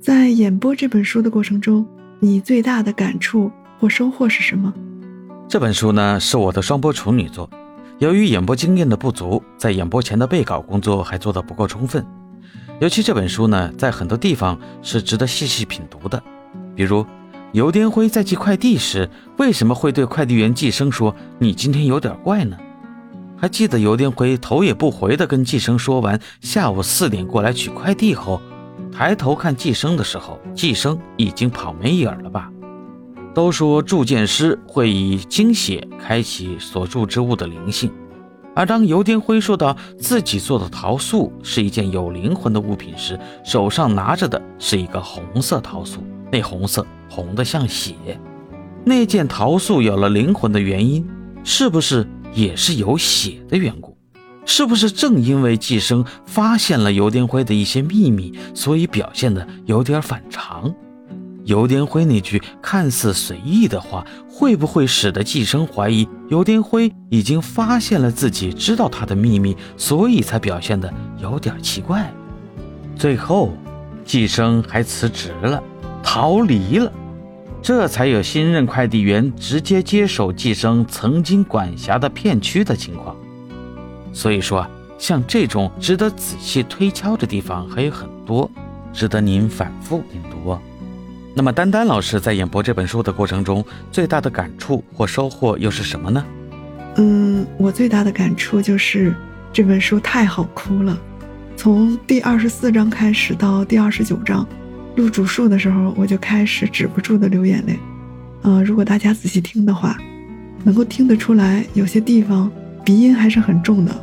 在演播这本书的过程中，你最大的感触或收获是什么？这本书呢是我的双播处女作，由于演播经验的不足，在演播前的备稿工作还做得不够充分。尤其这本书呢，在很多地方是值得细细品读的，比如尤颠辉在寄快递时，为什么会对快递员寄生说“你今天有点怪呢”？还记得尤颠辉头也不回地跟寄生说完下午四点过来取快递后。抬头看寄生的时候，寄生已经跑没影了吧？都说铸剑师会以精血开启所铸之物的灵性，而当尤天辉说到自己做的桃塑是一件有灵魂的物品时，手上拿着的是一个红色桃塑，那红色红的像血。那件桃塑有了灵魂的原因，是不是也是有血的缘故？是不是正因为寄生发现了尤颠辉的一些秘密，所以表现的有点反常？尤颠辉那句看似随意的话，会不会使得寄生怀疑尤颠辉已经发现了自己知道他的秘密，所以才表现的有点奇怪？最后，寄生还辞职了，逃离了，这才有新任快递员直接接手寄生曾经管辖的片区的情况。所以说，像这种值得仔细推敲的地方还有很多，值得您反复品读。那么，丹丹老师在演播这本书的过程中，最大的感触或收获又是什么呢？嗯，我最大的感触就是这本书太好哭了。从第二十四章开始到第二十九章，录主述的时候，我就开始止不住的流眼泪。嗯，如果大家仔细听的话，能够听得出来，有些地方。鼻音还是很重的，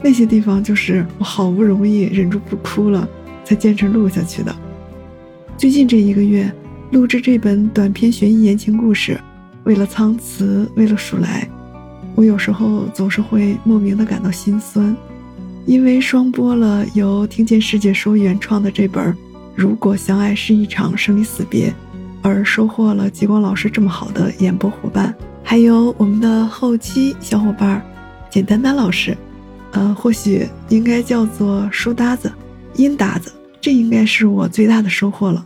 那些地方就是我好不容易忍住不哭了，才坚持录下去的。最近这一个月，录制这本短篇悬疑言情故事，为了苍慈，为了鼠来，我有时候总是会莫名的感到心酸，因为双播了由听见世界说原创的这本《如果相爱是一场生离死别》，而收获了极光老师这么好的演播伙伴，还有我们的后期小伙伴。简单丹老师，呃，或许应该叫做书搭子、音搭子，这应该是我最大的收获了。